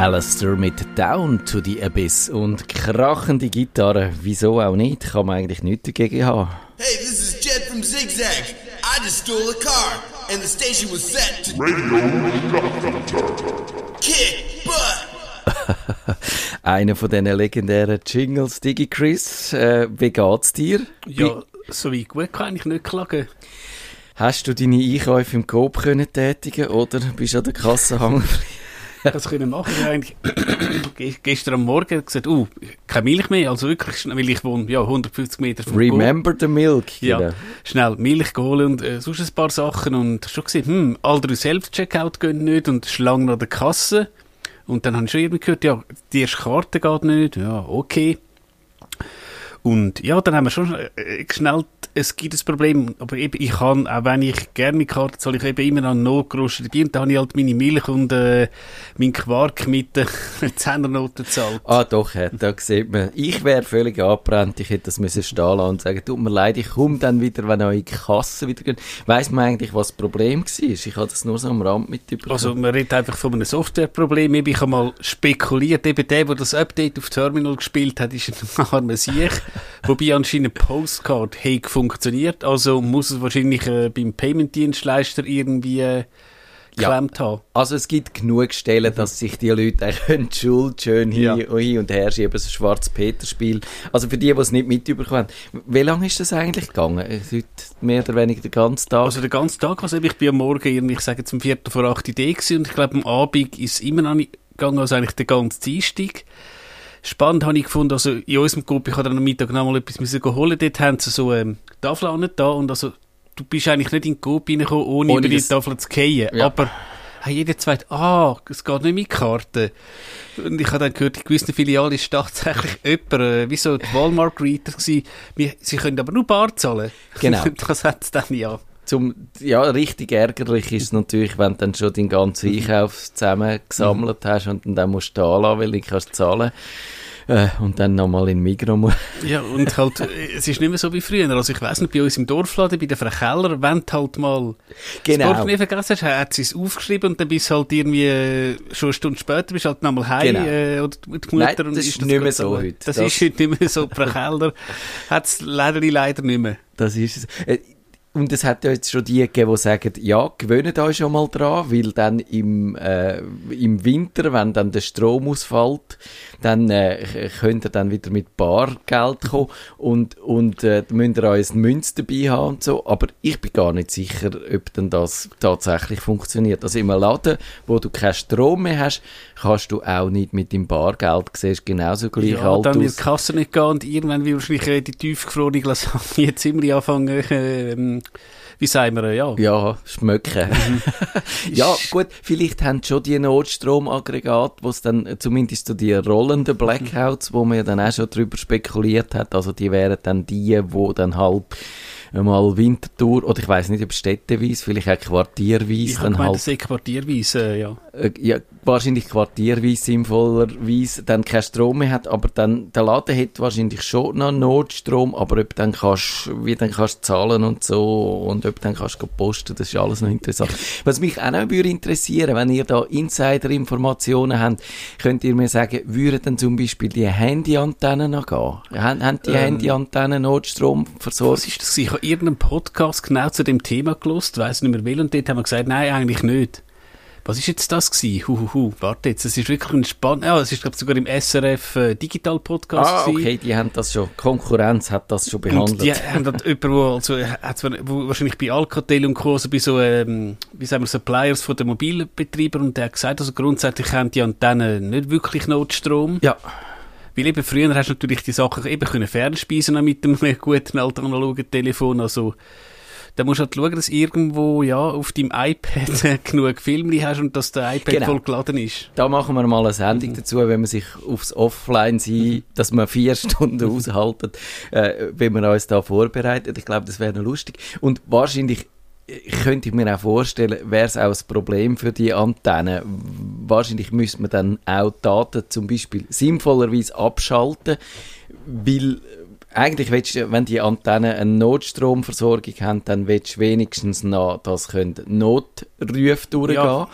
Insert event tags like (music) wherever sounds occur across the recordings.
Alistair mit Down to the Abyss und krachende Gitarre. Wieso auch nicht? Kann man eigentlich nichts dagegen haben. Hey, this is Jed from Zigzag. I just stole a car, and the station was set to Radio Kick Butt. (laughs) Einer von diesen legendären Jingles, Digi Chris. Äh, wie geht's dir? Ja, so wie gut kann ich nicht klagen. Hast du deine Einkäufe im Coop können tätigen oder bist du an der Kasse hängen (laughs) das können machen. Ich eigentlich (clears throat) gestern am Morgen gesagt, uh, keine Milch mehr, also wirklich, weil ich wohne ja 150 Meter von Remember the Milk. Ja, genau. schnell Milch geholt und äh, sonst ein paar Sachen und schon gesehen, hm, all drei Self-Checkout gehen nicht und Schlangen an der Kasse. Und dann habe ich schon irgendwie gehört, ja, die erste Karte geht nicht, ja, okay. Und ja, dann haben wir schon äh, geschnallt, es gibt ein Problem, aber eben, ich kann, auch wenn ich gerne Karte zahle, ich eben immer an Notgroschen dabei und da habe ich halt meine Milch und äh, meinen Quark mit den äh, (laughs) Zehnernoten gezahlt. Ah doch, ja, da sieht man, ich wäre völlig abbrennt, ich hätte das müssen stehen lassen und sagen, tut mir leid, ich komme dann wieder, wenn eure Kasse wieder geht. Weiss man eigentlich, was das Problem war? Ich habe das nur so am Rand mitbekommen. Also man redet einfach von einem Softwareproblem, ich habe mal spekuliert, eben der, der das Update auf Terminal gespielt hat, ist ein (laughs) armer Sieg. Wobei anscheinend Postcard hey funktioniert, also muss es wahrscheinlich äh, beim Payment-Dienstleister irgendwie äh, geklemmt ja. haben. Also es gibt genug Stellen, dass sich die Leute können die Schuld schön hin, ja. hin und her schieben, so ein Schwarz-Peter-Spiel. Also für die, die es nicht mitbekommen haben. Wie lange ist das eigentlich gegangen? Äh, heute mehr oder weniger den ganzen Tag? Also den ganzen Tag, also ich bin am Morgen, ich sage zum Viertel vor acht Idee und ich glaube am Abend ist es immer noch nicht gegangen, also eigentlich den ganzen Dienstag spannend habe ich gefunden, also in unserem Gruppe, ich habe dann am Mittag noch mal etwas müssen holen, dort haben sie so ähm, Tafeln da und also du bist eigentlich nicht in die Gruppe reingekommen, ohne, ohne über die Tafel zu gehen, ja. aber hey, jeder zweite, ah, es geht nicht mit Karten. Und ich habe dann gehört, in gewissen Filialen ist tatsächlich (laughs) jemand, äh, wie so die Walmart-Greeter gewesen, sie können aber nur Bar zahlen. Genau. (laughs) das hat es dann ja zum, ja, richtig ärgerlich ist es natürlich, wenn du dann schon deinen ganzen Einkauf zusammengesammelt hast und dann musst du da lassen, weil du kannst zahlen äh, und dann nochmal in Migros (laughs) Ja, und halt, es ist nicht mehr so wie früher. Also ich weiss nicht, bei uns im Dorfladen, bei der Frau Keller, wenn du halt mal genau. das Portemonnaie vergessen hast, hat sie es aufgeschrieben und dann bist halt irgendwie, äh, schon eine Stunde später, bist halt nochmal heim, genau. äh, oder die Mutter. Nein, und das ist, nicht mehr so heute. Das, das, ist heute nicht mehr so. Frau Keller hat es leider, leider nicht mehr. Das ist es. Und es hat ja jetzt schon die gegeben, die sagen, ja, gewöhnt euch schon mal dran, weil dann im, äh, im Winter, wenn dann der Strom ausfällt, dann äh, könnt ihr dann wieder mit Bargeld kommen und, und äh, müsst ihr euch ein Münz dabei haben und so. Aber ich bin gar nicht sicher, ob denn das tatsächlich funktioniert. Also im Laden, wo du keinen Strom mehr hast, kannst du auch nicht mit dem Bargeld, siehst genauso gleich ja, alt dann wird die Kasse nicht gehen und irgendwann will wahrscheinlich äh, die tiefgefrorene Lasagne (laughs) ziemlich anfangen, äh, wie sagen wir, ja. Ja, schmöcken. Mhm. (laughs) ja, gut, vielleicht haben schon die Notstromaggregate, wo es dann zumindest so die rollenden Blackouts, wo man ja dann auch schon drüber spekuliert hat, also die wären dann die, wo dann halt mal Wintertour, oder ich weiß nicht, ob städteweise, vielleicht auch quartierweise. Ich dann gemeint, halt, das quartierweise, ja. Äh, ja, wahrscheinlich quartierweise sinnvollerweise dann keinen Strom mehr hat, aber dann, der Laden hat wahrscheinlich schon noch Notstrom, aber ob dann kannst, wie dann kannst zahlen und so, und ob dann kannst du posten, das ist alles noch interessant. Was mich auch noch würde interessieren, wenn ihr da Insider-Informationen habt, könnt ihr mir sagen, würden dann zum Beispiel die Handyantennen noch gehen? Haben, haben die ähm, Handyantennen Notstromversorgung? Was ist das? Ich habe irgendeinen Podcast genau zu dem Thema gelost, weiß nicht mehr will, und dort haben wir gesagt, nein, eigentlich nicht. Was ist jetzt das gewesen? Huhuhu, warte jetzt, es ist wirklich ein spannend, ja, es ist glaube sogar im SRF äh, Digital Podcast Ah, okay, die haben das schon, Konkurrenz hat das schon behandelt. Und die haben dann jemanden, wo, also, hat wo wahrscheinlich bei Alcatel und Co., also bei so, ähm, wie sagen wir, Suppliers von den Mobilbetreibern und der hat gesagt, also grundsätzlich haben die Antennen nicht wirklich Notstrom. Ja. Weil eben früher hast du natürlich die Sachen eben können fernspeisen mit einem (laughs) guten alten analogen Telefon, also dann musst du halt schauen, dass irgendwo ja, auf deinem iPad (laughs) genug Filme hast und dass der iPad genau. voll geladen ist. Da machen wir mal eine Sendung mhm. dazu, wenn man sich aufs Offline sein, dass man vier (laughs) Stunden aushalten, äh, wenn man uns da vorbereitet. Ich glaube, das wäre noch lustig. Und wahrscheinlich könnte ich mir auch vorstellen, wäre es auch ein Problem für die Antennen. Wahrscheinlich müsste man dann auch Daten zum Beispiel sinnvollerweise abschalten, weil eigentlich willst du, wenn die Antennen eine Notstromversorgung haben, dann willst du wenigstens noch, dass Notrufe durchgehen ja.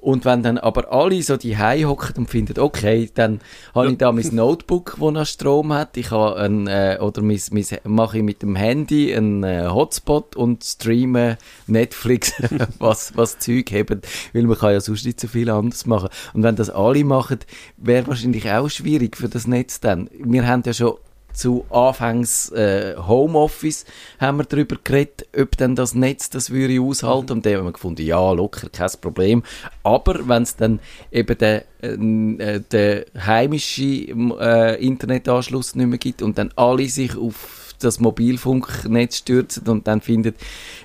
Und wenn dann aber alle so die hocken und finden, okay, dann habe Ja. ich da mein Notebook, das noch Strom hat, ich habe ein, äh, oder mein, mein, mache ich mit dem Handy einen äh, Hotspot und streame Netflix, (laughs) was, was Zeug haben, weil man kann ja sonst nicht so viel anderes machen. Und wenn das alle machen, wäre wahrscheinlich auch schwierig für das Netz dann. Wir haben ja schon zu Anfangs äh, Homeoffice haben wir darüber geredet, ob denn das Netz das würde aushalten und dann haben wir gefunden, ja, locker, kein Problem. Aber wenn es dann eben den, äh, den heimischen äh, Internetanschluss nicht mehr gibt und dann alle sich auf das Mobilfunknetz stürzen und dann findet,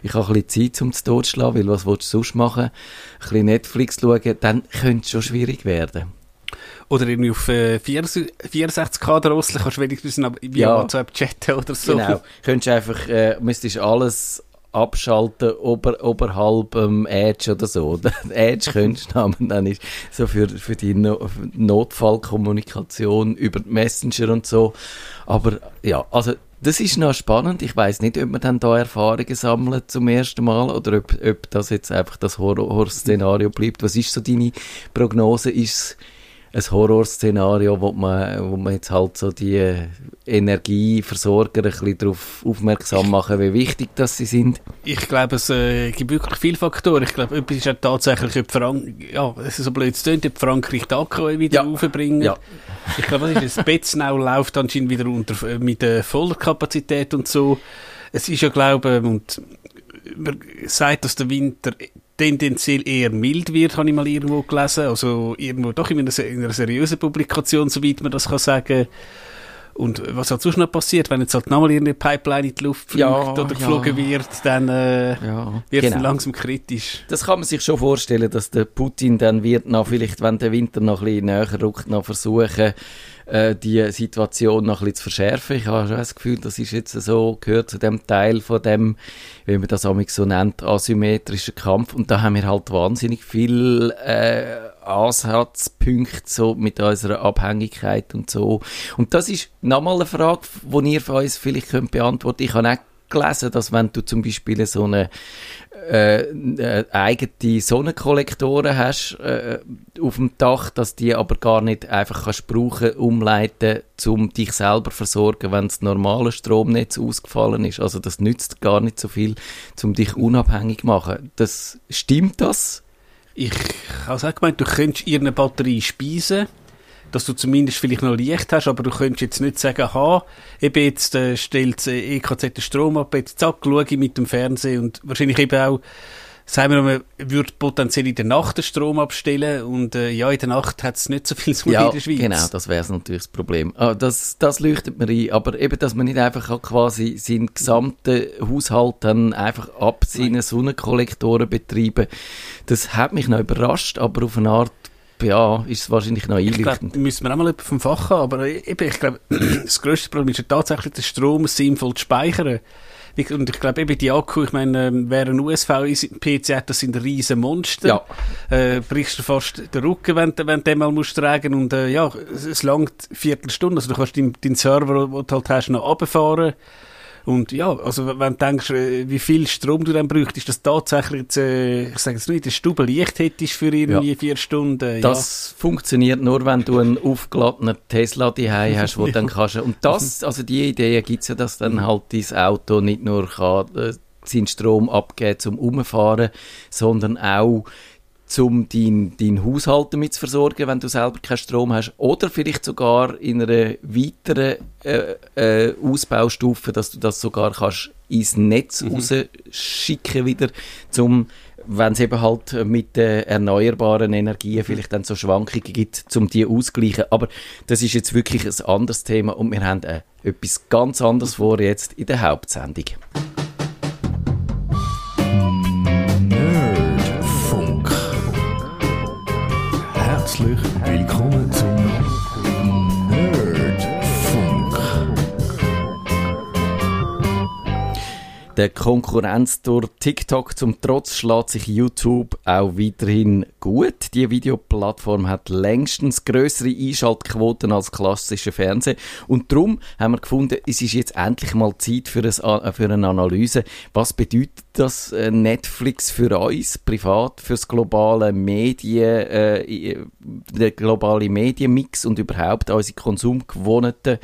ich habe ein bisschen Zeit um zu totschlagen, weil was willst du sonst machen? Ein bisschen Netflix schauen, dann könnte es schon schwierig werden. Oder irgendwie auf äh, 64k drosseln, kannst du wenigstens noch via Ja. WhatsApp chatten oder so. Genau. Könntest einfach, äh, müsstest alles abschalten ober, oberhalb ähm, Edge oder so. (laughs) Edge könntest du haben, dann ist so für, für die no Notfallkommunikation über Messenger und so. Aber ja, also das ist noch spannend. Ich weiß nicht, ob man dann da Erfahrungen sammelt zum ersten Mal oder ob, ob das jetzt einfach das Horrorszenario bleibt. Was ist so deine Prognose? Ist ein Horrorszenario, wo man, wo man jetzt halt so die Energieversorger ein bisschen darauf aufmerksam machen, wie wichtig das sie sind. Ich glaube, es äh, gibt wirklich viele Faktoren. Ich glaube, etwas ist ja tatsächlich, ob Frank ja, es ist so blöd es tönt, ob Frankreich die Akku wieder Ja. aufbringen. Ja. Ich glaube, was ist das? Betznau läuft anscheinend wieder unter, äh, mit der voller Kapazität und so. Es ist ja, glaube ich, und man sagt, dass der Winter tendenziell eher mild wird, habe ich mal irgendwo gelesen. Also irgendwo doch in einer, in einer seriösen Publikation, soweit man das kann sagen. Und was halt sonst noch passiert, wenn jetzt halt nochmal irgendeine Pipeline in die Luft fliegt Ja, oder ja. geflogen wird, dann äh, Ja, wird es genau. langsam kritisch. Das kann man sich schon vorstellen, dass der Putin dann wird noch vielleicht, wenn der Winter noch ein bisschen näher rückt, noch versuchen, äh, die Situation noch ein bisschen zu verschärfen. Ich habe schon das Gefühl, das ist jetzt so, gehört zu dem Teil von dem, wie man das amigs so nennt, asymmetrischen Kampf. Und da haben wir halt wahnsinnig viel äh, Ansatzpunkte so mit unserer Abhängigkeit und so. Und das ist nochmal eine Frage, die ihr von uns vielleicht könnt beantworten. Ich habe auch gelesen, dass wenn du zum Beispiel so eine äh, äh, eigene Sonnenkollektoren hast äh, auf dem Dach, dass die aber gar nicht einfach kannst brauchen, umleiten, um dich selber versorgen, wenn das normale Stromnetz ausgefallen ist. Also das nützt gar nicht so viel, um dich unabhängig zu machen. Das stimmt das? Ich habe auch gemeint, du könntest ihre Batterie speisen, dass du zumindest vielleicht noch Licht hast, aber du könntest jetzt nicht sagen, ha, eben jetzt äh, stellt das EKZ den Strom ab, jetzt zack, schaue ich mit dem Fernsehen und wahrscheinlich eben auch, sagen wir mal, man würde potenziell in der Nacht den Strom abstellen und äh, ja, in der Nacht hat es nicht so viel zu Ja, in der Schweiz. genau, das wäre natürlich das Problem. Ah, das, das leuchtet mir ein, aber eben, dass man nicht einfach quasi seinen gesamten Haushalt dann einfach ab seinen Sonnenkollektoren betreiben, das hat mich noch überrascht, aber auf eine Art, ja, ist es wahrscheinlich noch Ich glaube, einleuchtend. müssen wir auch mal jemanden vom Fach haben, aber eben, ich glaube, (clears throat) das grösste Problem ist ja tatsächlich, den Strom sinnvoll zu speichern. Und ich glaube eben die Akku, ich meine, wer ein USB-PC hat, das sind riesen Monster. Ja. Äh, brichst du fast den Rücken, wenn, du- wenn du den mal musst tragen und äh, ja, es, es langt Viertelstunde, also du kannst deinen, deinen Server, den du halt hast, noch runterfahren. Und ja, also wenn du denkst, wie viel Strom du dann bräuchtest, dass tatsächlich jetzt, äh, ich sage jetzt nicht, eine Stube Licht hättest für irgendwie vier Stunden. äh, ja. Das funktioniert nur, wenn du einen aufgeladenen Tesla daheim hast, wo dann (laughs) kannst. Und das, also die Idee gibt's ja, dass dann halt dein Auto nicht nur kann, äh, seinen Strom abgeben zum Umfahren, sondern auch um deinen dein Haushalt damit zu versorgen, wenn du selber keinen Strom hast. Oder vielleicht sogar in einer weiteren äh, äh, Ausbaustufe, dass du das sogar kannst ins Netz rausschicken wieder, zum wenn es eben halt mit den erneuerbaren Energien vielleicht dann so Schwankungen gibt, um die auszugleichen. Aber das ist jetzt wirklich ein anderes Thema und wir haben äh, etwas ganz anderes vor jetzt in der Hauptsendung. vlug. Der Konkurrenz durch TikTok zum Trotz schlägt sich YouTube auch weiterhin gut. Die Videoplattform hat längstens größere Einschaltquoten als klassische Fernsehen. Und darum haben wir gefunden, es ist jetzt endlich mal Zeit für, ein, für eine Analyse. Was bedeutet das äh, Netflix für uns, privat, für das globale Medien, äh, der globale Medienmix und überhaupt unsere Konsumgewohnheiten?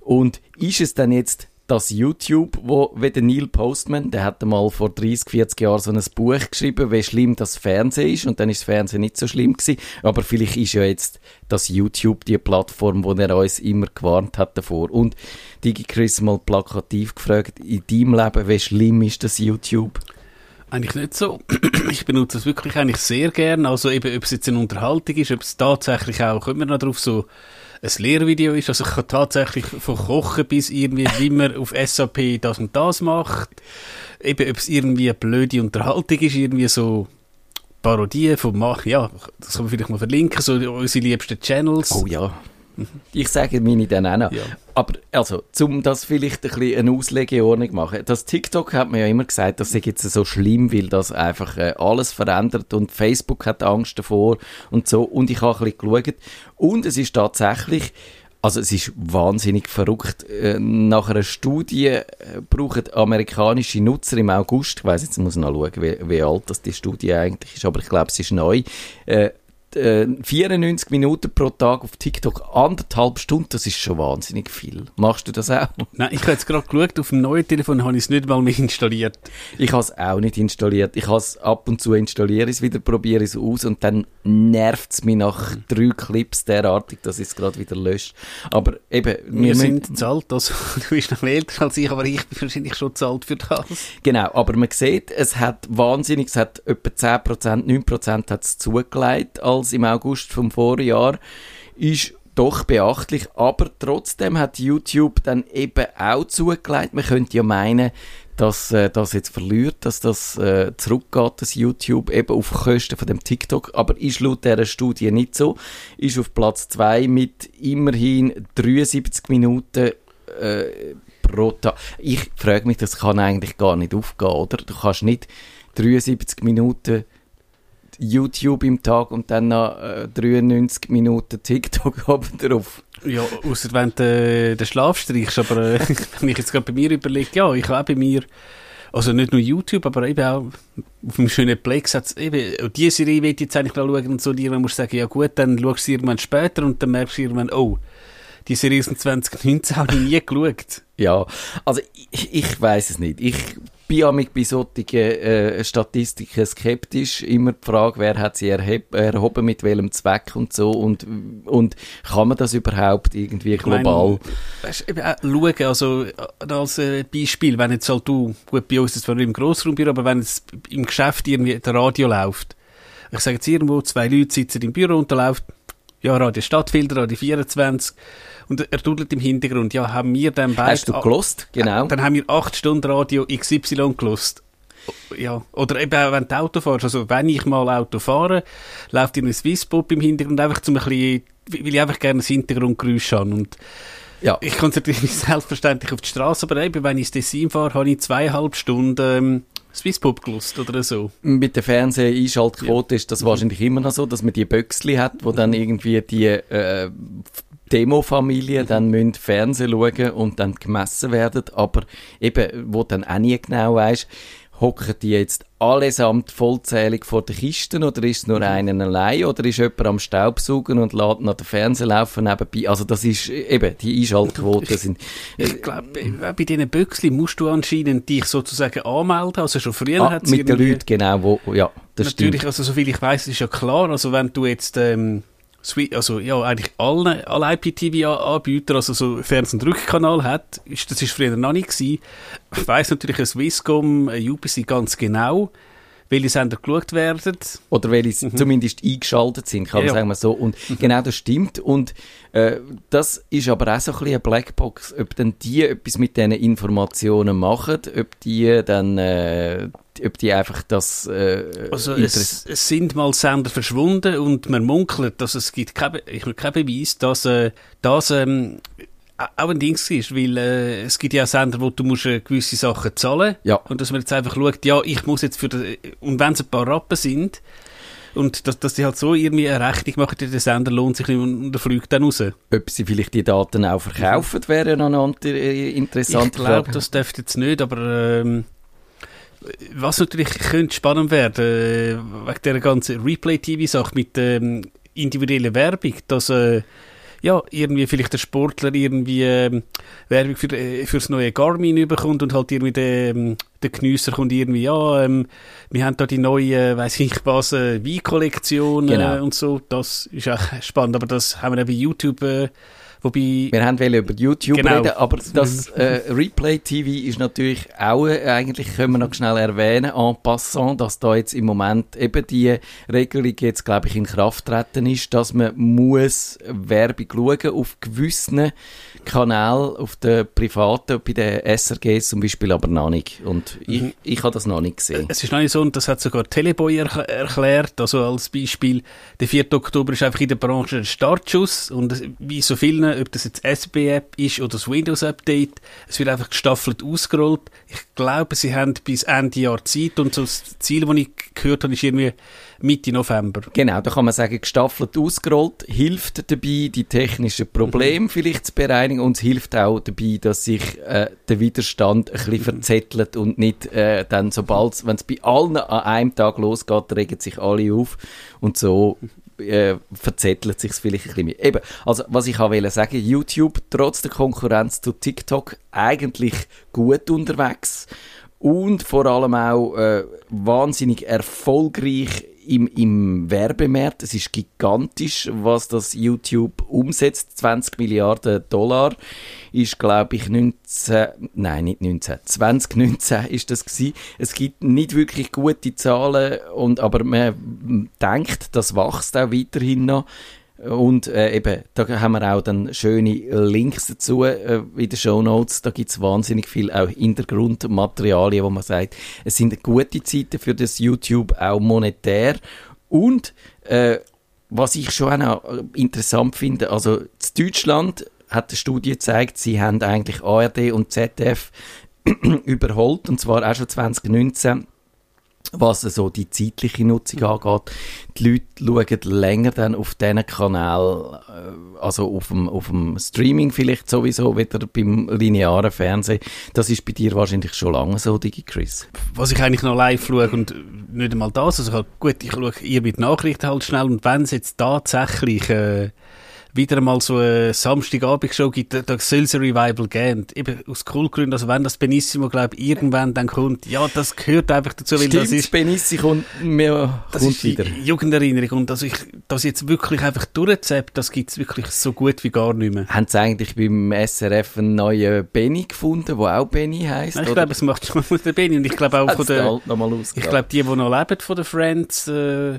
Und ist es dann jetzt das YouTube, wo, wie der Neil Postman, der hat mal vor 30, 40 Jahren so ein Buch geschrieben, wie schlimm das Fernsehen ist, und dann ist das Fernsehen nicht so schlimm gewesen, aber vielleicht ist ja jetzt das YouTube die Plattform, wo er uns immer gewarnt hat davor. Und Digi Chris mal plakativ gefragt, in deinem Leben, wie schlimm ist das YouTube? Eigentlich nicht so. (clears throat) Ich benutze es wirklich eigentlich sehr gern. Also eben, ob es jetzt eine Unterhaltung ist, ob es tatsächlich auch, kommen wir noch drauf, so ein Lehrvideo ist. Also ich kann tatsächlich von Kochen bis irgendwie, wie man auf SAP das und das macht. Eben, ob es irgendwie eine blöde Unterhaltung ist, irgendwie so Parodie von Mach, ja, das kann man vielleicht mal verlinken, so unsere liebsten Channels. Oh ja. Ich sage meine dann auch noch. Ja. Aber, also, um das vielleicht ein bisschen eine Auslegeordnung machen. Das TikTok hat man ja immer gesagt, das ist jetzt so schlimm, weil das einfach äh, alles verändert und Facebook hat Angst davor und so. Und ich habe ein bisschen geschaut. Und es ist tatsächlich, also es ist wahnsinnig verrückt. Äh, nach einer Studie äh, brauchen amerikanische Nutzer im August, ich weiss jetzt, ich muss noch schauen, wie, wie alt das die Studie eigentlich ist, aber ich glaube, es ist neu, äh, äh, 94 Minuten pro Tag auf TikTok, anderthalb Stunden, das ist schon wahnsinnig viel. Machst du das auch? Nein, ich habe jetzt gerade geschaut, auf dem neuen Telefon habe ich es nicht mal mehr installiert. Ich habe es auch nicht installiert. Ich habe es ab und zu installiere es wieder, probiere es aus und dann nervt es mich nach drei Clips derartig, dass ich es gerade wieder löscht. Aber eben, Wir sind zu alt, also (laughs) du bist noch älter als ich, aber ich bin wahrscheinlich schon zu alt für das. Genau, aber man sieht, es hat wahnsinnig, es hat etwa 10%, 9% hat es zugelegt als im August vom Vorjahr. Ist doch beachtlich, aber trotzdem hat YouTube dann eben auch zugelegt. Man könnte ja meinen, dass äh, das jetzt verliert, dass das äh, zurückgeht, das YouTube, eben auf Kosten von dem TikTok, aber ist laut dieser Studie nicht so. Ist auf Platz 2 mit immerhin 73 Minuten äh, pro Tag. Ich frage mich, das kann eigentlich gar nicht aufgehen, oder? Du kannst nicht 73 Minuten YouTube im Tag und dann noch äh, 93 Minuten TikTok (laughs) oben drauf. Ja, außer wenn du äh, den Schlaf streichst, aber äh, (laughs) wenn ich jetzt gerade bei mir überlege, ja, ich habe bei mir, also nicht nur YouTube, aber eben auch auf einem schönen Plex hat eben, und diese Serie will ich jetzt eigentlich schauen und so, dir musst du sagen, ja gut, dann schaust du irgendwann später und dann merkst du irgendwann, oh, die Serie aus dem 2019 habe ich nie geschaut. Ja, also ich, ich weiß es nicht. Ich bin bei solchen äh, Statistiken skeptisch. Immer die Frage, wer hat sie erheb, erhoben, mit welchem Zweck und so. Und, und kann man das überhaupt irgendwie global? Weißt, eben auch schauen, also als äh, Beispiel, wenn jetzt halt du, gut bei uns ist es zwar im Grossraumbüro, aber wenn es im Geschäft irgendwie der Radio läuft, ich sage jetzt irgendwo, zwei Leute sitzen im Büro und da läuft ja, Radio Stadtfilter, Radio 24 und er tut im Hintergrund, ja, haben wir dann beide... Hast du gelost? Genau. Dann haben wir acht Stunden Radio XY gelost. Ja, oder eben auch wenn du Auto fährst, also wenn ich mal Auto fahre, läuft in ein Swisspop im Hintergrund einfach zum ein bisschen, weil ich einfach gerne das Hintergrundgeräusch habe und Ja. ich konzentriere mich (laughs) selbstverständlich auf die Straße, aber eben, wenn ich ins Tessin fahre, habe ich zweieinhalb Stunden ähm, Swisspop gelost oder so. Mit der Fernseh-Einschaltquote ist das wahrscheinlich immer noch so, dass man die Böxli hat, wo dann irgendwie die äh, Demo-Familien dann müssen Fernsehen schauen und dann gemessen werden, aber eben, wo dann auch nie genau weisst, hocken die jetzt allesamt vollzählig vor den Kisten oder ist es nur einen allein oder ist jemand am Staubsaugen und lässt noch den Fernseher laufen nebenbei? Also das ist eben, die Einschaltquoten sind... Ich glaube, bei bei diesen Büchsli musst du anscheinend dich sozusagen anmelden. Also schon früher Ah, hat mit den Leuten, genau, wo, ja, das Natürlich, stimmt. also soviel ich weiß, ist ja klar, also wenn du jetzt, ähm, also ja, eigentlich alle, alle IPTV-Anbieter, also so Fernseh- und Rückkanal hat, ist, das ist früher noch nicht gewesen. Ich weiss natürlich, ein Swisscom, ein UPC ganz genau, welche Sender geschaut werden. Oder weil sie zumindest eingeschaltet sind, kann man Ja, sagen wir so. Und genau das stimmt. Und äh, das ist aber auch so ein bisschen eine Blackbox, ob dann die etwas mit diesen Informationen machen, ob die dann, äh, ob die einfach das äh, Also es, es sind mal Sender verschwunden und man munkelt, dass es gibt kein, ich habe keinen Beweis, dass äh, das ähm, auch ein Ding ist, weil äh, es gibt ja Sender, wo du musst, äh, gewisse Sachen zahlen Ja. und dass man jetzt einfach schaut, ja, ich muss jetzt für den, und wenn es ein paar Rappen sind und dass, dass die halt so irgendwie eine Rechnung machen, der Sender lohnt sich nicht und der fliegt dann raus. Ob sie vielleicht die Daten auch verkaufen, wäre noch eine andere, äh, interessante Ich glaube, das dürfte jetzt nicht, aber ähm, was natürlich könnte spannend werden, äh, wegen dieser ganzen Replay-TV-Sache mit ähm, individueller Werbung, dass äh, ja, irgendwie vielleicht der Sportler irgendwie ähm, Werbung für, äh, fürs neue Garmin bekommt und halt irgendwie der, ähm, der Geniesser kommt irgendwie, ja, ähm, wir haben da die neue, äh, weiß ich was, äh, Wein-Kollektion äh, Genau. und so, das ist auch spannend, aber das haben wir eben bei YouTube, äh, wobei... Wir haben über YouTube Genau. reden, aber das äh, Replay TV ist natürlich auch, äh, eigentlich können wir noch schnell erwähnen, en passant, dass da jetzt im Moment eben die Regelung jetzt, glaube ich, in Kraft treten ist, dass man muss Werbung schauen auf gewissen Kanälen, auf den privaten, bei den SRGs zum Beispiel, aber noch nicht. Und ich, Mhm. ich habe das noch nicht gesehen. Es ist noch nicht so, und das hat sogar Teleboy erkl- erklärt, also als Beispiel, der 4. Oktober ist einfach in der Branche ein Startschuss und wie so vielen, ob das jetzt SB-App ist oder das Windows-Update, es wird einfach gestaffelt ausgerollt. Ich glaube, sie haben bis Ende Jahr Zeit und so das Ziel, das ich gehört habe, ist irgendwie Mitte November. Genau, da kann man sagen, gestaffelt ausgerollt, hilft dabei, die technischen Probleme vielleicht zu bereinigen und es hilft auch dabei, dass sich äh, der Widerstand ein bisschen verzettelt und nicht äh, dann, sobald wenn es bei allen an einem Tag losgeht, regen sich alle auf und so äh, verzettelt sich vielleicht ein bisschen. Eben, also was ich auch sagen, YouTube trotz der Konkurrenz zu TikTok eigentlich gut unterwegs und vor allem auch äh, wahnsinnig erfolgreich im, im Werbemarkt. Es ist gigantisch, was das YouTube umsetzt. 20 Milliarden Dollar ist, glaube ich, 19, nein, nicht 19, 2019 ist das gewesen. Es gibt nicht wirklich gute Zahlen, und, aber man denkt, das wächst auch weiterhin noch. Und äh, eben, da haben wir auch dann schöne Links dazu äh, in den Show Notes. Da gibt's wahnsinnig viel auch Hintergrundmaterialien, wo man sagt, es sind gute Zeiten für das YouTube, auch monetär. Und äh, was ich schon auch noch interessant finde, also in Deutschland hat eine Studie gezeigt, sie haben eigentlich ARD und ZDF (clears throat) überholt, und zwar auch schon 2019 was so die zeitliche Nutzung angeht. Die Leute schauen länger dann auf diesen Kanal, äh, also auf dem, auf dem Streaming vielleicht sowieso wieder beim linearen Fernsehen. Das ist bei dir wahrscheinlich schon lange so, Digi Chris. was ich eigentlich noch live schaue und nicht einmal das, also halt, gut, ich schaue ihr mit Nachrichten halt schnell und wenn es jetzt tatsächlich äh, wieder einmal so eine Samstagabendshow gibt, da, da soll es ein Revival geben. Und Eben aus Coolgründen, also wenn das Benissimo, glaube ich, irgendwann dann kommt, ja, das gehört einfach dazu, weil das Stimmt, ist Benissi kommt, mehr, das kommt ist wieder. Jugenderinnerung und also ich, das jetzt wirklich einfach durchzappt, das gibt's wirklich so gut wie gar nicht mehr. Haben sie eigentlich beim SRF einen neuen Benny gefunden, der auch Benny heisst? Nein, ich glaube, es macht schon (laughs) der Benny und ich glaube auch von der, halt Ich glaube, die, die noch leben von den Friends, äh,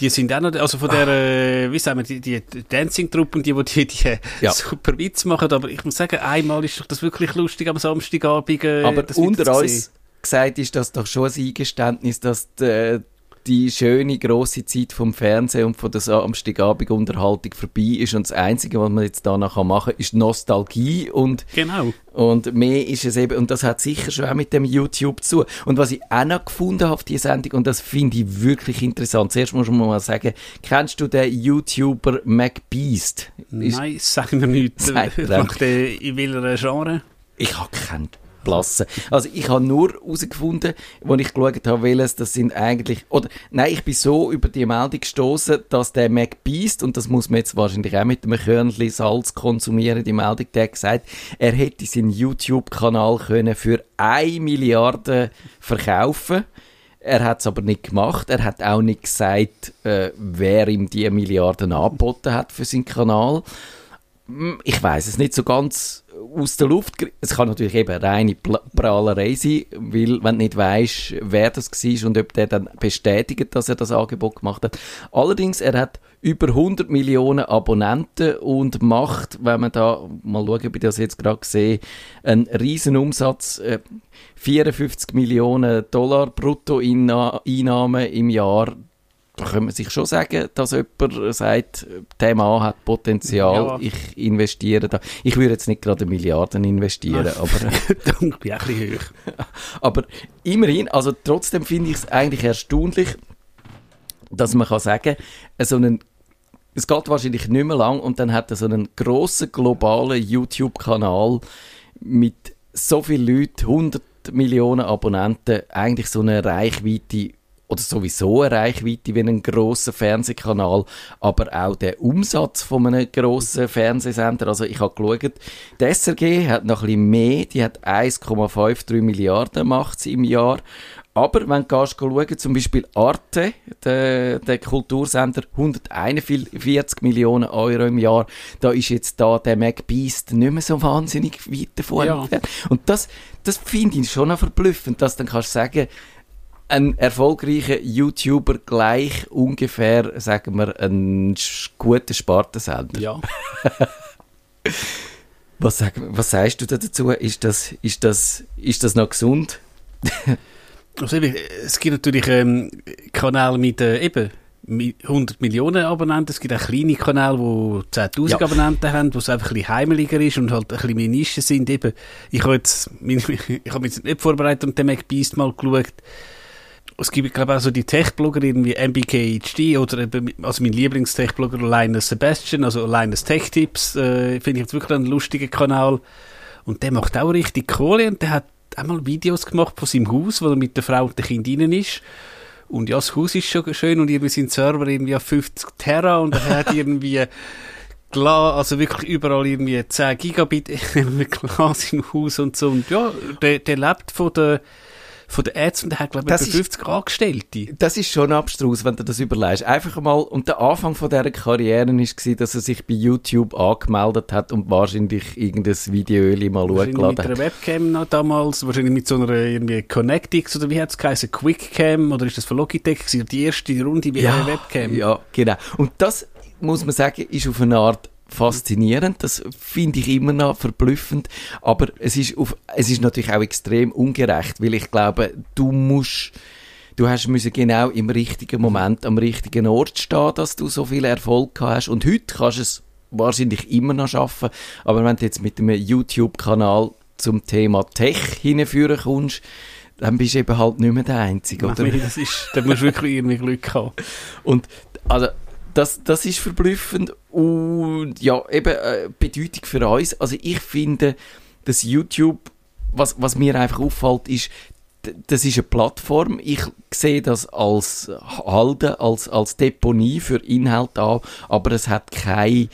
die sind auch noch, also von der, äh, wie sagen wir, die, die Dancing-Truppe und die, die, die äh, Ja. (laughs) super Witz machen. Aber ich muss sagen, einmal ist doch das wirklich lustig am Samstagabend. Äh, Aber unter uns gesagt ist das doch schon ein Eingeständnis, dass die, die schöne grosse Zeit vom Fernsehen und von der Samstagabend-Unterhaltung vorbei ist und das Einzige, was man jetzt danach machen kann, ist Nostalgie und Genau. und mehr ist es eben, und das hat sicher schon auch mit dem YouTube zu. tun. Und was ich auch noch gefunden habe auf die Sendung, und das finde ich wirklich interessant, zuerst muss man mal sagen, kennst du den YouTuber MacBeast? Nein, sagen wir nichts. Sagt in welcher Genre? Ich habe keinen Blassen. Also ich habe nur herausgefunden, als ich geschaut habe, welches das sind eigentlich, oder nein, ich bin so über die Meldung gestoßen, dass der MacBeast, und das muss man jetzt wahrscheinlich auch mit einem Körnchen Salz konsumieren, die Meldung, der hat gesagt, er hätte seinen YouTube-Kanal können für 1 Milliarde verkaufen er hat es aber nicht gemacht. Er hat auch nicht gesagt, äh, wer ihm die Milliarden angeboten hat für seinen Kanal. Hm, Ich weiß es nicht so ganz aus der Luft. Es kann natürlich eben reine Prahlerei sein, weil wenn du nicht weißt, wer das war und ob der dann bestätigt, dass er das Angebot gemacht hat. Allerdings, er hat über 100 Millionen Abonnenten und macht, wenn man da mal schauen, ob ich das jetzt gerade sehe, einen riesen Umsatz. Äh, 54 Millionen Dollar Bruttoeinnahmen im Jahr da kann man sich schon sagen, dass jemand sagt, der Mann hat Potenzial, Ja. ich investiere da. Ich würde jetzt nicht gerade Milliarden investieren, aber, (laughs) da bin ich ein bisschen hoch. aber immerhin, also trotzdem finde ich es eigentlich erstaunlich, dass man kann sagen, so einen es geht wahrscheinlich nicht mehr lang und dann hat er so einen grossen globalen YouTube-Kanal mit so vielen Leuten, 100 Millionen Abonnenten, eigentlich so eine Reichweite oder sowieso eine Reichweite wie einen grossen Fernsehkanal, aber auch der Umsatz von einem grossen Fernsehsender. Also ich habe geschaut, die SRG hat noch ein bisschen mehr, die hat 1,53 Milliarden macht sie im Jahr. Aber wenn du schauen, zum Beispiel Arte, der, der Kultursender, 141 Millionen Euro im Jahr, da ist jetzt da der MacBeast nicht mehr so wahnsinnig weit davon Ja. entfernt. Und das, das finde ich schon noch verblüffend, dass dann kannst du sagen, ein erfolgreicher YouTuber gleich ungefähr, sagen wir, ein guter Spartensender. Ja. (laughs) Was, sag, was sagst du da dazu? Ist das, ist das, ist das noch gesund? (laughs) Also es gibt natürlich ähm, Kanäle mit äh, eben mit 100 Millionen Abonnenten. Es gibt auch kleine Kanäle, die 10.000 Ja. Abonnenten haben, wo es einfach ein bisschen heimeliger ist und halt ein bisschen mehr Nischen sind. Eben, ich habe jetzt, (laughs) ich habe mich jetzt nicht vorbereitet und den MacBeast mal geschaut. Es gibt, glaube ich, auch so die Tech-Blogger, irgendwie MBKHD oder eben, also mein Lieblings-Tech-Blogger Linus Sebastian, also Linus Tech-Tipps, äh, finde ich jetzt wirklich einen lustigen Kanal. Und der macht auch richtig Kohle und der hat einmal Videos gemacht von seinem Haus, wo er mit der Frau und dem Kind rein ist. Und ja, das Haus ist schon schön und irgendwie sind Server irgendwie auf 50 Terra und er hat (laughs) irgendwie also wirklich überall irgendwie 10 Gigabit (laughs) Glas im Haus und so. Und ja, der, der lebt von der, von und der hat, glaube ich, Das etwa ist- 50 Angestellte. Das ist schon abstrus, wenn du das überlegst. Einfach mal, und der Anfang von dieser Karriere war, dass er sich bei YouTube angemeldet hat und wahrscheinlich irgendein Video mal Wahrscheinlich mit hochgeladen einer hat. Webcam noch damals, wahrscheinlich mit so einer irgendwie Connectix oder wie hat es geheißen, Quickcam oder ist das von Logitech gewesen? Die erste Runde bei einer Webcam. Ja, genau. Und das, muss man sagen, ist auf eine Art faszinierend. Das finde ich immer noch verblüffend. Aber es ist, auf, es ist natürlich auch extrem ungerecht, weil ich glaube, du musst, du hast müssen genau im richtigen Moment am richtigen Ort stehen, dass du so viel Erfolg hast. Und heute kannst du es wahrscheinlich immer noch schaffen. Aber wenn du jetzt mit einem YouTube-Kanal zum Thema Tech hinführen kommst, dann bist du eben halt nicht mehr der Einzige, oder? Nee, das ist, da musst du wirklich irgendwie Glück haben. Und also das, das ist verblüffend und ja, eben äh, Bedeutung für uns. Also ich finde, dass YouTube, was, was mir einfach auffällt, ist, das ist eine Plattform. Ich sehe das als Halten, als, als Deponie für Inhalt an, aber es hat kein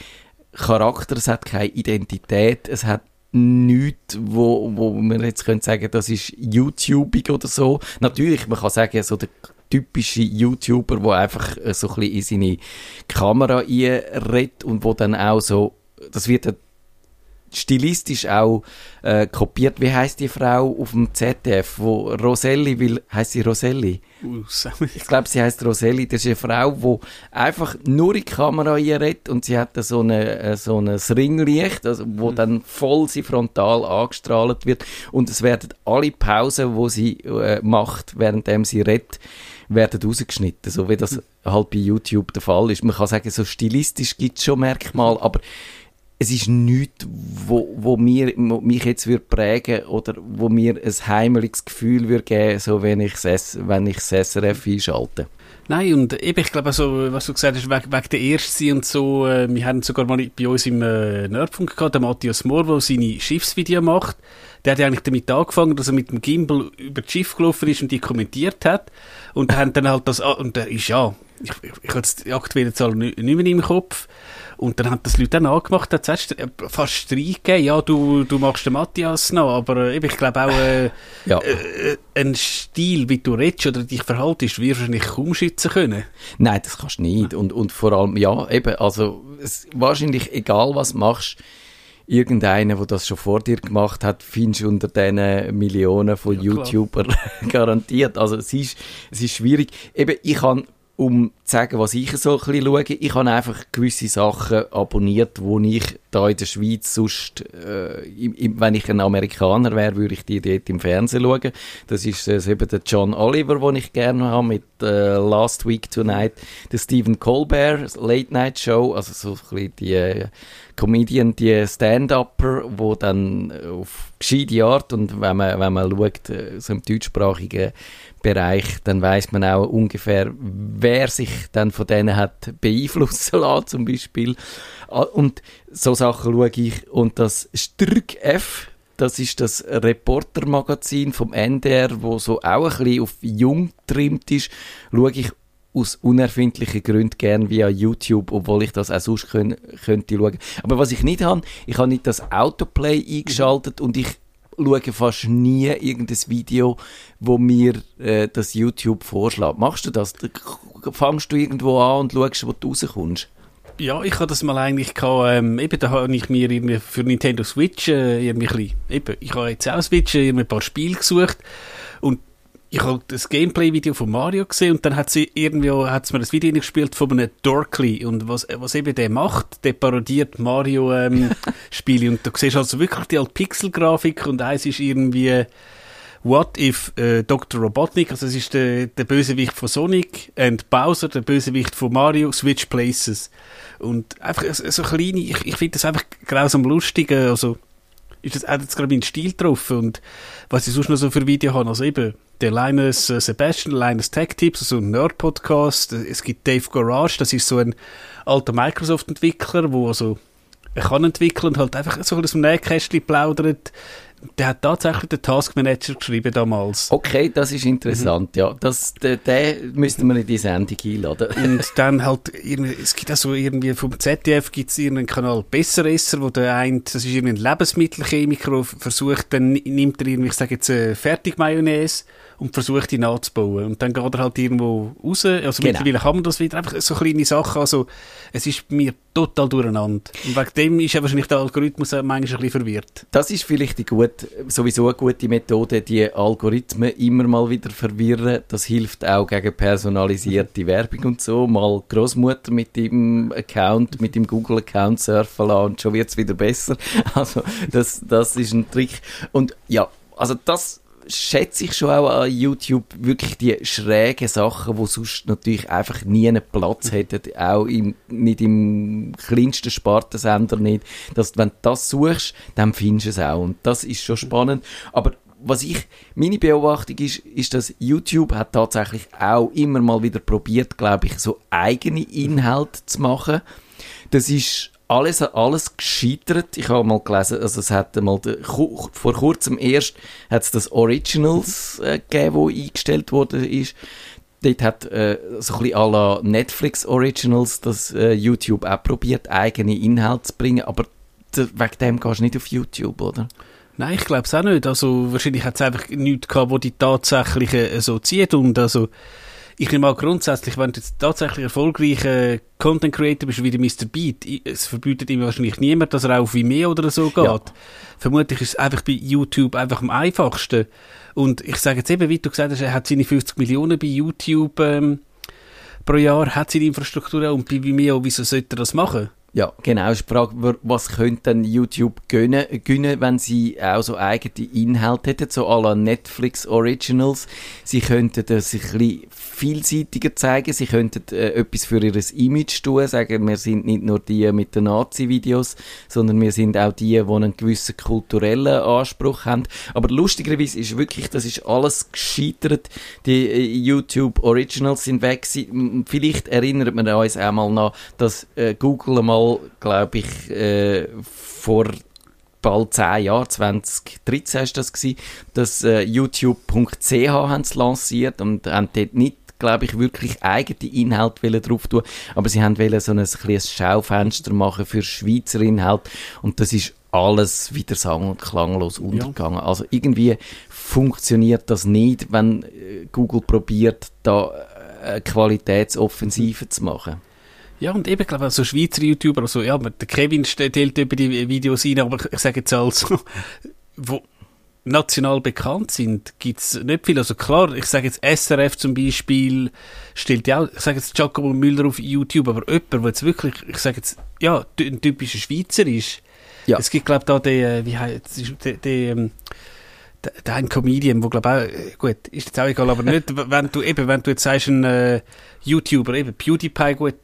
Charakter, es hat keine Identität, es hat nichts, wo, wo man jetzt könnte sagen, das ist YouTubing oder so. Natürlich, man kann sagen, so der typische YouTuber, der einfach äh, so ein bisschen in seine Kamera einredet und wo dann auch so, das wird dann stilistisch auch äh, kopiert. Wie heißt die Frau auf dem ZDF, wo Roselli will, heißt sie Roselli? Aus. Ich glaube, sie heißt Roselli. Das ist eine Frau, die einfach nur in die Kamera einredet und sie hat so eine, äh, so ein Ringlicht, also, wo dann voll sie frontal angestrahlt wird und es werden alle Pausen, wo sie äh, macht, währenddem sie redet, werden rausgeschnitten, so wie das halt bei YouTube der Fall ist. Man kann sagen, so stilistisch gibt es schon Merkmale, aber es ist nichts, wo, wo, mir, wo mich jetzt würde prägen oder wo mir ein heimeliges Gefühl würde geben, so wenn ich es, wenn ich das SRF einschalte. Nein, und eben, ich glaube, also, was du gesagt hast, wegen, wegen der Erste und so, äh, wir haben sogar mal bei uns im äh, Nerdfunk gehabt, der Matthias Mohr, der seine Schiffsvideo macht. Der hat ja eigentlich damit angefangen, dass er mit dem Gimbal über das Schiff gelaufen ist und die kommentiert hat. Und hat dann halt das, an- und der ist ja, ich, ich, ich habe die aktuelle Zahl nicht, nicht mehr im Kopf. Und dann hat das Leute dann angemacht, hat zuerst äh, fast Streit gegeben. Ja, du, du machst den Matthias noch, aber äh, eben, ich glaube auch, äh, (laughs) Ja. äh, ein Stil, wie du redest oder dich verhaltest, wirst du wahrscheinlich kaum schützen können. Nein, das kannst du nicht. Und, und vor allem, ja, eben, also es, wahrscheinlich egal was du machst, irgendeiner, der das schon vor dir gemacht hat, findest du unter diesen Millionen von Ja, klar. YouTuber (laughs) garantiert. Also es ist, es ist schwierig. Eben, ich habe um zu sagen, was ich so ein bisschen schaue. Ich habe einfach gewisse Sachen abonniert, wo ich da in der Schweiz sonst, äh, im, im, wenn ich ein Amerikaner wäre, würde ich die dort im Fernsehen schauen. Das ist äh, eben der John Oliver, den ich gerne habe, mit äh, Last Week Tonight, der Stephen Colbert, Late Night Show, also so ein bisschen die äh, Comedian, die Stand-Upper, wo dann auf gescheite Art und wenn man, wenn man schaut, äh, so im deutschsprachigen Bereich, dann weiß man auch ungefähr, wer sich dann von denen hat (laughs) beeinflussen lassen, zum Beispiel. Ah, Und so Sachen schaue ich. Und das Strück F, das ist das Reportermagazin vom NDR, wo so auch ein bisschen auf jung getrimmt ist, schaue ich aus unerfindlichen Gründen gern via YouTube, obwohl ich das auch sonst können, könnte schauen. Aber was ich nicht habe, ich habe nicht das Autoplay eingeschaltet und ich schaue fast nie irgendein Video, wo mir äh, das YouTube vorschlägt. Machst du das? Da Fangst du irgendwo an und schaust, wo du rauskommst? Ja, ich hatte das mal eigentlich gehabt, ähm, eben, da habe ich mir irgendwie für Nintendo Switch äh, irgendwie ein bisschen, eben, ich habe jetzt auch Switch irgendwie ein paar Spiele gesucht ich habe das Gameplay-Video von Mario gesehen und dann hat sie irgendwie, hat's mir das Video gespielt von einem Dorkly und was, was eben der macht, der parodiert Mario ähm, (laughs) Spiele und du siehst also wirklich die alte Pixel-Grafik und eins ist irgendwie What if äh, Dr. Robotnik, also das ist der, der Bösewicht von Sonic, und Bowser, der Bösewicht von Mario, switch places. Und einfach so, kleine, ich, ich finde das einfach grausam lustig, äh, also ist das, hat jetzt gerade meinen Stil getroffen und was ich sonst noch so für Video habe, also eben der Linus äh, Sebastian, Linus Tech Tips, also ein Nerd-Podcast, es gibt Dave Garage, das ist so ein alter Microsoft-Entwickler, wo also er kann entwickeln und halt einfach so aus dem Nähkästchen plaudert. Der hat tatsächlich den Taskmanager geschrieben damals. Okay, das ist interessant, ja. Das, den, den müssten wir in die Sendung einladen. (laughs) Und dann halt, es gibt auch so irgendwie, vom ZDF gibt es irgendeinen Kanal Besseresser, wo der ein, das ist irgendwie ein Lebensmittelchemiker, versucht, dann nimmt er irgendwie, ich sage jetzt, äh, Fertigmayonnaise und versucht, ihn nachzubauen. Und dann geht er halt irgendwo raus. Also Genau. mittlerweile kann man das wieder, einfach so kleine Sachen. Also, es ist mir total durcheinander. Und wegen dem ist ja wahrscheinlich der Algorithmus manchmal ein bisschen verwirrt. Das ist vielleicht die gut, sowieso eine gute Methode, die Algorithmen immer mal wieder verwirren. Das hilft auch gegen personalisierte Werbung und so. Mal Großmutter mit dem Account, mit dem Google-Account surfen lassen und schon wird's wieder besser. (laughs) Also das, das ist ein Trick. Und ja, also das schätze ich schon auch an YouTube wirklich die schrägen Sachen, wo sonst natürlich einfach nie einen Platz hätten, auch im, nicht im kleinsten Spartensender nicht, dass wenn du das suchst, dann findest du es auch. Und das ist schon spannend, aber was ich, meine Beobachtung ist, ist, dass YouTube hat tatsächlich auch immer mal wieder probiert, glaube ich, so eigene Inhalte zu machen. Das ist alles alles gescheitert. Ich habe mal gelesen, also es hat mal vor kurzem erst hat es das Originals äh, gegeben, wo eingestellt ist. Dort hat äh, so ein bisschen à la Netflix Originals das äh, YouTube auch probiert, eigene Inhalte zu bringen, aber wegen dem gehst du nicht auf YouTube, oder? Nein, ich glaube es auch nicht. Also wahrscheinlich hat es einfach nichts gehabt, wo die tatsächlich äh, so zieht. Und also ich nehme mal grundsätzlich, wenn du jetzt tatsächlich erfolgreicher Content Creator bist wie der Mr. Beat, es verbietet ihm wahrscheinlich niemand, dass er auch auf Vimeo oder so geht. Ja. Vermutlich ist es einfach bei YouTube einfach am einfachsten. Und ich sage jetzt eben, wie du gesagt hast, er hat seine 50 Millionen bei YouTube ähm, pro Jahr, hat seine Infrastruktur auch. und bei Vimeo, wieso sollte er das machen? Ja, genau. Die Frage, was könnte denn YouTube gönnen, gönnen, wenn sie auch so eigene Inhalte hätten, so à la Netflix Originals. Sie könnten das sich ein bisschen vielseitiger zeigen. Sie könnten äh, etwas für ihr Image tun, sagen, wir sind nicht nur die mit den Nazi-Videos, sondern wir sind auch die, die einen gewissen kulturellen Anspruch haben. Aber lustigerweise ist wirklich, das ist alles gescheitert. Die äh, YouTube Originals sind weg. Vielleicht erinnert man uns auch mal nach, dass äh, Google mal, glaube ich, äh, vor bald 10 Jahren, 2013 ist das gewesen, dass äh, YouTube.ch haben sie lanciert und haben dort nicht glaube ich, wirklich eigene Inhalte drauf tun, aber sie haben wollen so ein kleines Schaufenster machen für Schweizer Inhalt und das ist alles wieder sang- und klanglos untergegangen. Also irgendwie funktioniert das nicht, wenn äh, Google probiert, da äh, eine Qualitätsoffensive zu machen. Ja, und eben, glaube ich, also Schweizer YouTuber, also, ja, der Kevin stellt über die Videos rein, aber ich sage jetzt also, (laughs) wo, national bekannt sind, gibt's nicht viel. Also klar, ich sage jetzt SRF zum Beispiel, stellt ja auch, ich sage jetzt Giacomo Müller auf YouTube, aber jemand, der jetzt wirklich, ich sage jetzt, ja, ein typischer Schweizer ist. Ja. Es gibt, glaube ich, da den, äh, wie heißt es, der, der, ähm, ein Comedian, wo glaube auch, äh, gut, ist jetzt auch egal, aber nicht, (laughs) wenn du eben, wenn du jetzt sagst, ein äh, YouTuber, eben PewDiePie, gut,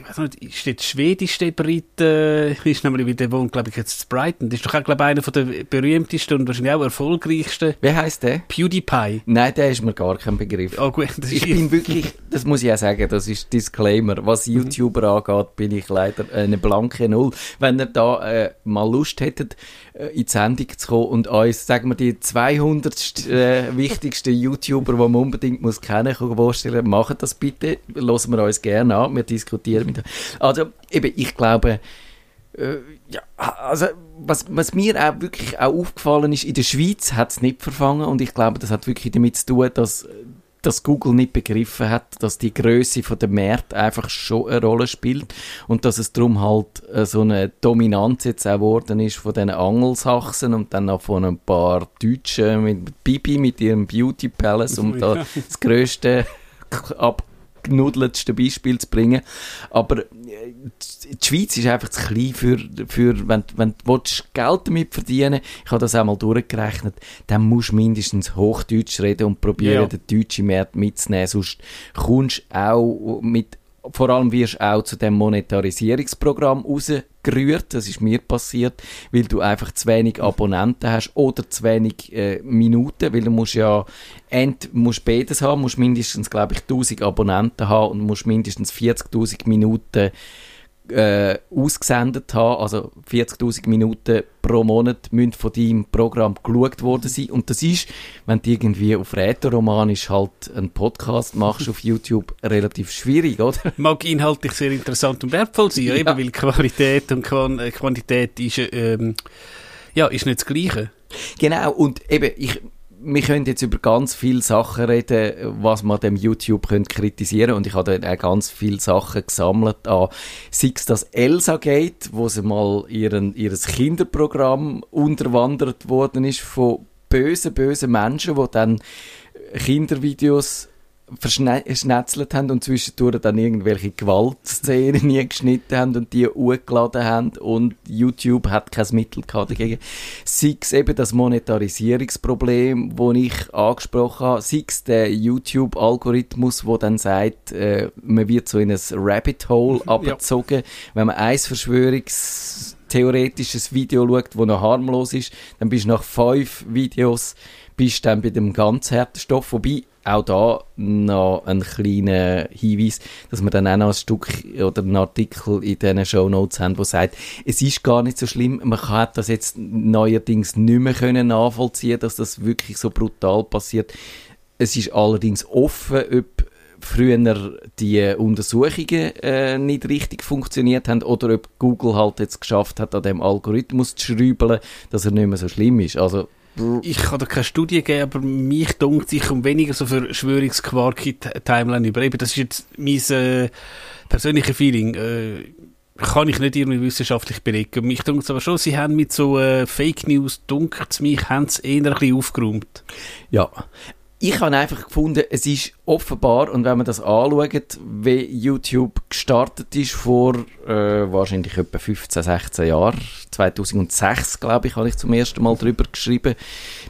ich weiß nicht, ist der Schwedisch, der Brit, äh, ist nämlich, wie der wohnt, glaube ich, jetzt in Brighton. Das ist doch auch, glaube ich, einer der berühmtesten und wahrscheinlich auch erfolgreichsten Wie heißt der? PewDiePie. Nein, der ist mir gar kein Begriff. Oh gut, das Ich ist bin wirklich, das muss ich auch sagen, das ist Disclaimer. Was Mhm. YouTuber angeht, bin ich leider eine blanke Null. Wenn ihr da äh, mal Lust hättet, äh, in die Sendung zu kommen und uns, sagen wir, die 200 äh, wichtigsten YouTuber, die man unbedingt muss kennen, kann vorstellen, macht das bitte. Hören wir uns gerne an, wir diskutieren mit Also, eben, ich glaube, äh, ja, also was, was mir auch wirklich auch aufgefallen ist, in der Schweiz hat es nicht verfangen und ich glaube, das hat wirklich damit zu tun, dass, dass Google nicht begriffen hat, dass die Größe von der Märkte einfach schon eine Rolle spielt und dass es darum halt äh, so eine Dominanz jetzt auch geworden ist von den Angelsachsen und dann auch von ein paar Deutschen mit Bibi mit ihrem Beauty Palace, um (laughs) da das grösste abgenudeltste Beispiel zu bringen. Aber die Schweiz ist einfach zu klein für, für wenn, wenn du willst Geld damit verdienen ich habe das auch mal durchgerechnet, dann musst du mindestens Hochdeutsch reden und probieren, Ja. den deutschen Markt mitzunehmen, sonst kommst du auch mit vor allem wirst auch zu dem Monetarisierungsprogramm rausgerührt, das ist mir passiert, weil du einfach zu wenig Abonnenten hast oder zu wenig äh, Minuten, weil du musst ja ent, musst beides haben, musst mindestens, glaube ich, 1000 Abonnenten haben und musst mindestens 40'000 Minuten äh, ausgesendet haben, also 40'000 Minuten pro Monat müssen von deinem Programm geschaut worden sein. Und das ist, wenn du irgendwie auf Rätoromanisch halt einen Podcast machst auf YouTube, relativ schwierig, oder? (laughs) mag inhaltlich sehr interessant und wertvoll sein, ja. Ja. eben, weil Qualität und äh, Quantität ist, äh, ähm, ja, ist nicht das Gleiche. Genau, und eben, ich, wir können jetzt über ganz viele Sachen reden, was man dem YouTube könnte kritisieren und ich habe dann auch ganz viele Sachen gesammelt an, sei es das Elsa Gate, wo sie mal ihren, ihres Kinderprogramm unterwandert worden ist von bösen, bösen Menschen, die dann Kindervideos verschnetzelt haben und zwischendurch dann irgendwelche Gewaltszenen (laughs) nie geschnitten haben und die hochgeladen haben und YouTube hat kein Mittel gehabt dagegen. Sei es eben das Monetarisierungsproblem, das ich angesprochen habe, sei es der YouTube-Algorithmus, wo dann sagt, äh, man wird so in ein Rabbit Hole abgezogen, wenn man eins Verschwörungs theoretisches Video schaut, das noch harmlos ist, dann bist du nach fünf Videos bist dann bei dem ganz harten Stoff, wobei auch da noch ein kleiner Hinweis, dass wir dann auch noch ein Stück oder einen Artikel in diesen Shownotes haben, wo sagt, es ist gar nicht so schlimm, man kann das jetzt neuerdings nicht mehr können nachvollziehen, dass das wirklich so brutal passiert. Es ist allerdings offen, ob früher die Untersuchungen äh, nicht richtig funktioniert haben oder ob Google halt jetzt geschafft hat, an dem Algorithmus zu schrübeln, dass er nicht mehr so schlimm ist. Also, Ich kann da keine Studie geben, aber mich dunkt sich um weniger so Verschwörungsquark in die Timeline über. Eben, das ist jetzt mein äh, persönliches Feeling. Äh, kann ich nicht irgendwie wissenschaftlich belegen. Mich dunkt aber schon, sie haben mit so äh, Fake News, dunkt mich, haben sie eher ein bisschen aufgeräumt. ja. Ich habe einfach gefunden, es ist offenbar, und wenn man das anschaut, wie YouTube gestartet ist vor äh, wahrscheinlich etwa 15, 16 Jahren, 2006, glaube ich, habe ich zum ersten Mal drüber geschrieben,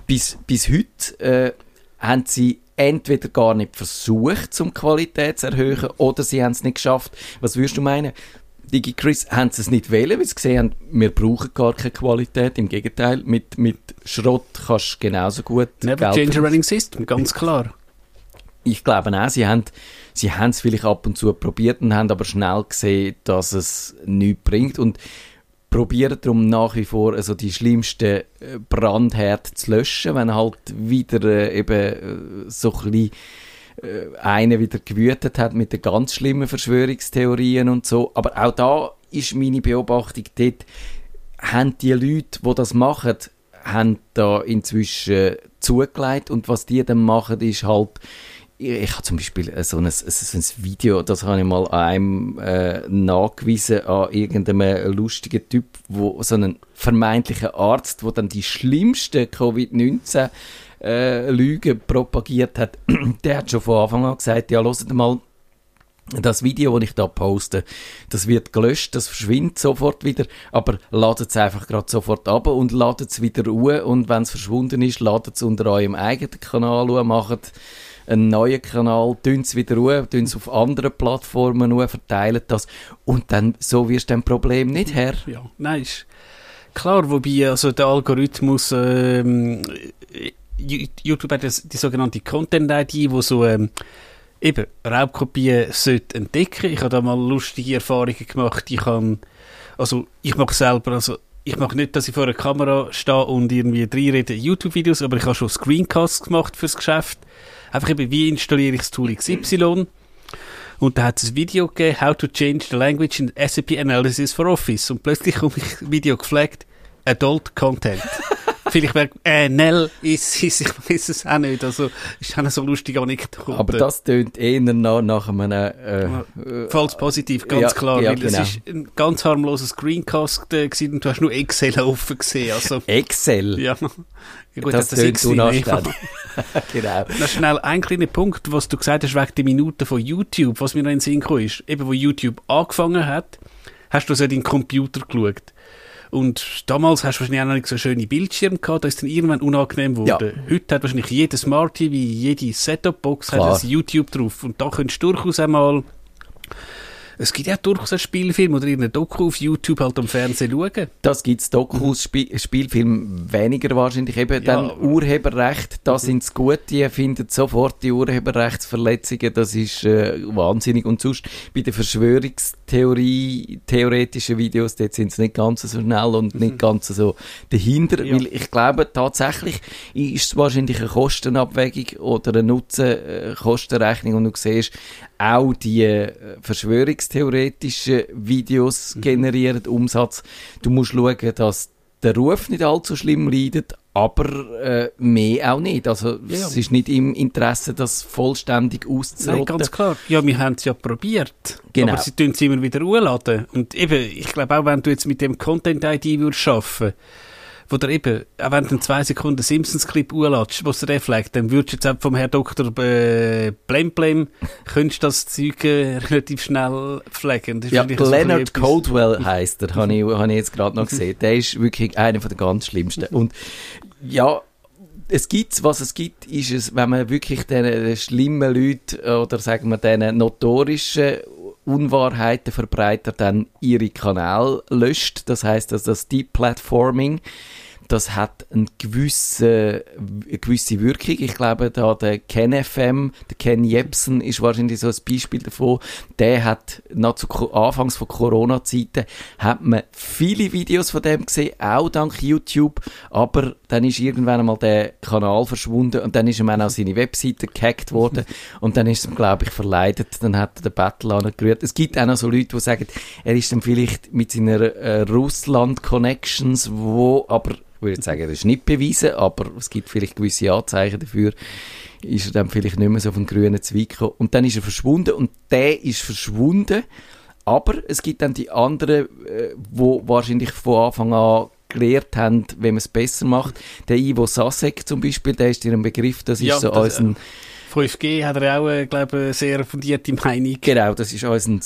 bis, bis heute äh, haben sie entweder gar nicht versucht, zum Qualität zu erhöhen, oder sie haben es nicht geschafft. Was würdest du meinen? Digi Chris, haben sie es nicht wählen, weil sie gesehen haben, wir brauchen gar keine Qualität. Im Gegenteil, mit, mit Schrott kannst du genauso gut Never Geld change a running system, ganz klar. Ich glaube auch, sie haben sie haben es vielleicht ab und zu probiert und haben aber schnell gesehen, dass es nichts bringt und probieren darum nach wie vor also die schlimmsten äh, Brandherd zu löschen, wenn halt wieder äh, eben äh, so ein bisschen äh, einer wieder gewütet hat mit den ganz schlimmen Verschwörungstheorien und so. Aber auch da ist meine Beobachtung dort, haben die Leute, die das machen, haben da inzwischen zugelegt und was die dann machen, ist halt ich, habe zum Beispiel so ein, so ein Video, das habe ich mal einem äh, nachgewiesen, an irgendeinem lustigen Typ, wo so einen vermeintlichen Arzt, der dann die schlimmsten Covid-19 äh, Lügen propagiert hat, (clears throat) der hat schon von Anfang an gesagt, ja, hört mal, das Video, das ich da poste, das wird gelöscht, das verschwindet sofort wieder, aber ladet es einfach gerade sofort ab und ladet es wieder ruhe und wenn es verschwunden ist, ladet es unter eurem eigenen Kanal ruhe, macht einen neuen Kanal, tun wieder ruhe, es auf anderen Plattformen ruhe, verteilen das und dann, so wirst du dem Problem nicht her. Ja, nein, klar, wobei also der Algorithmus ähm, YouTube hat die sogenannte Content-ID, wo so ähm, eben Raubkopien sollte entdecken. Ich habe da mal lustige Erfahrungen gemacht. Ich kann, also ich mache selber, also ich mache nicht, dass ich vor einer Kamera stehe und irgendwie drei rede YouTube-Videos, aber ich habe schon Screencasts gemacht fürs Geschäft. Einfach eben, wie installiere ich das Tool XY? Und da hat es ein Video gegeben, How to Change the Language in SAP Analysis for Office. Und plötzlich (laughs) kommt ein Video geflaggt, Adult Content. Vielleicht wäre, äh, Nell ist, (laughs) ist, ich weiß es auch nicht. Also, ist auch so lustig Anekdote. Aber das tönt eher nach, nach einem, äh, Falls positiv, ganz ja, klar. ja, weil genau. es ist ein ganz harmloser Screencast äh, gewesen und du hast nur Excel (laughs) offen gesehen. Also, Excel. ja. ja gut, das hat tönt nicht. unanständig. (laughs) genau. Noch schnell ein kleiner Punkt, was du gesagt hast, wegen der Minuten von YouTube, was mir noch in den Sinn gekommen ist. Eben, wo YouTube angefangen hat, hast du so deinen Computer geschaut. Und damals hast du wahrscheinlich auch noch nicht so schöne Bildschirme gehabt, da ist dann irgendwann unangenehm geworden. Heute hat wahrscheinlich jeder Smart TV, jede Setup-Box hat ein YouTube drauf. Und da könntest du durchaus einmal es gibt ja durchaus einen Spielfilm oder irgendeinen Doku auf YouTube halt am Fernsehen schauen. Das gibt's Dokus, Spi Spielfilm weniger wahrscheinlich. Eben Ja. dann Urheberrecht, da sind's gut, die finden sofort die Urheberrechtsverletzungen, das ist äh, wahnsinnig. Und sonst bei den Verschwörungstheorie, theoretischen Videos, dort sind's nicht ganz so schnell und nicht ganz so dahinter, Ja. weil ich glaube tatsächlich ist es wahrscheinlich eine Kostenabwägung oder eine Nutzen-Kostenrechnung und du siehst, auch die äh, verschwörungstheoretischen Videos generieren Umsatz. Du musst schauen, dass der Ruf nicht allzu schlimm leidet, aber äh, mehr auch nicht. Also Ja, ja. es ist nicht im Interesse, das vollständig Nein, auszurotten. ganz klar. Ja, wir haben es ja probiert. Genau. Aber sie tun es immer wieder urladen. Und eben, ich glaube auch, wenn du jetzt mit dem Content-ID würdest arbeiten, wo der eben, auch wenn du einen 2 Sekunden Simpsons-Clip urladest, was der flaggt, dann würdest du jetzt auch vom Herrn Doktor äh, Blem Blem, könntest das Zeug äh, relativ schnell ist Ja, so Leonard etwas- Caldwell heisst er, habe ich, hab ich jetzt gerade noch gesehen. Der ist wirklich einer von der ganz schlimmsten. Und ja, es gibt, was es gibt, ist es, wenn man wirklich den schlimmen Leuten oder sagen wir den notorischen Unwahrheiten verbreiter dann ihre Kanäle löscht. Das heißt, dass das Deplatforming das hat eine gewisse, eine gewisse Wirkung. Ich glaube, da der Ken FM, der Ken Jebsen ist wahrscheinlich so ein Beispiel davon. Der hat, noch zu Anfangs von Corona-Zeiten, hat man viele Videos von dem gesehen, auch dank YouTube, aber dann ist irgendwann einmal der Kanal verschwunden und dann ist ihm auch seine Webseite gehackt worden (laughs) und dann ist ihm, glaube ich, verleidet, dann hat er den Battle angerührt. Es gibt auch noch so Leute, die sagen, er ist dann vielleicht mit seiner äh, Russland-Connections, wo aber würde sagen, das ist nicht bewiesen, aber es gibt vielleicht gewisse Anzeichen dafür, ist er dann vielleicht nicht mehr so auf den grünen Zweig gekommen. Und dann ist er verschwunden und der ist verschwunden, aber es gibt dann die anderen, äh, wo wahrscheinlich von Anfang an gelernt haben, wie man es besser macht. Der Ivo Sasek zum Beispiel, der ist dir ein Begriff, das ist Ja, so das, unser... 5G hat er auch, äh, glaube ich, sehr fundierte Meinung. Genau, das ist unser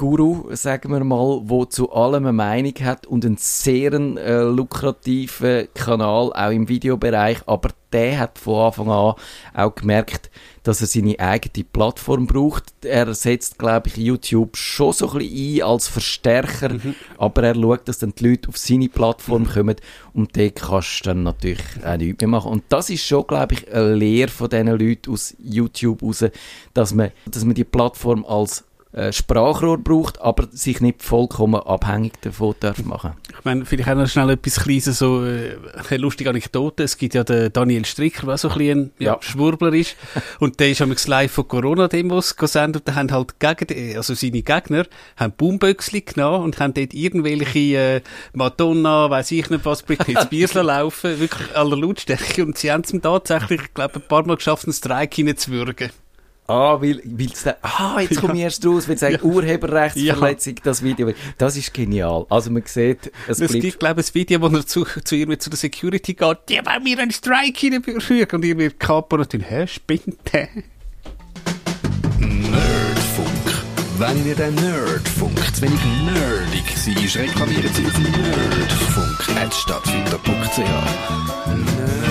Sektenguru, sagen wir mal, wo zu allem eine Meinung hat und einen sehr äh, lukrativen Kanal, auch im Videobereich, aber der hat von Anfang an auch gemerkt, dass er seine eigene Plattform braucht. Er setzt, glaube ich, YouTube schon so ein bisschen ein als Verstärker, aber er schaut, dass dann die Leute auf seine Plattform kommen und dort kannst du dann natürlich auch nichts mehr machen. Und das ist schon, glaube ich, eine Lehre von diesen Leuten aus YouTube raus, dass man, dass man die Plattform als Sprachrohr braucht, aber sich nicht vollkommen abhängig davon darf machen. Ich meine, vielleicht auch noch schnell etwas Kleines, so äh, eine lustige Anekdote. Es gibt ja den Daniel Stricker, der so ein bisschen ja, Ja. Schwurbler ist. (laughs) Und der ist am live von Corona-Demos gesendet und da haben halt gegen, also seine Gegner, haben Baumböckchen genommen und haben dort irgendwelche äh, Madonna, weiss ich nicht was, Britney Spears (laughs) laufen, wirklich aller Lautstärke. Und sie haben es tatsächlich, ich glaube, ein paar Mal geschafft, einen Streik hineinzuwürgen. Ah, weil, weil's da, ah, jetzt komme ich erst raus, weil es sagt, Urheberrechtsverletzung, das Video. Das ist genial. Also man sieht, es Es bleibt gibt, glaube ich, ein Video, wo er zu, zu ihr zu der Security geht, die wollen mir einen Strike hineinbürgen. Und ihr wird Kapo natürlich, hä, spinnt der? Nerdfunk. Wenn ihr den Nerdfunk zu wenig nerdig seid, reklamiert sie auf nerdfunk.stadtfilter.ch. Nerd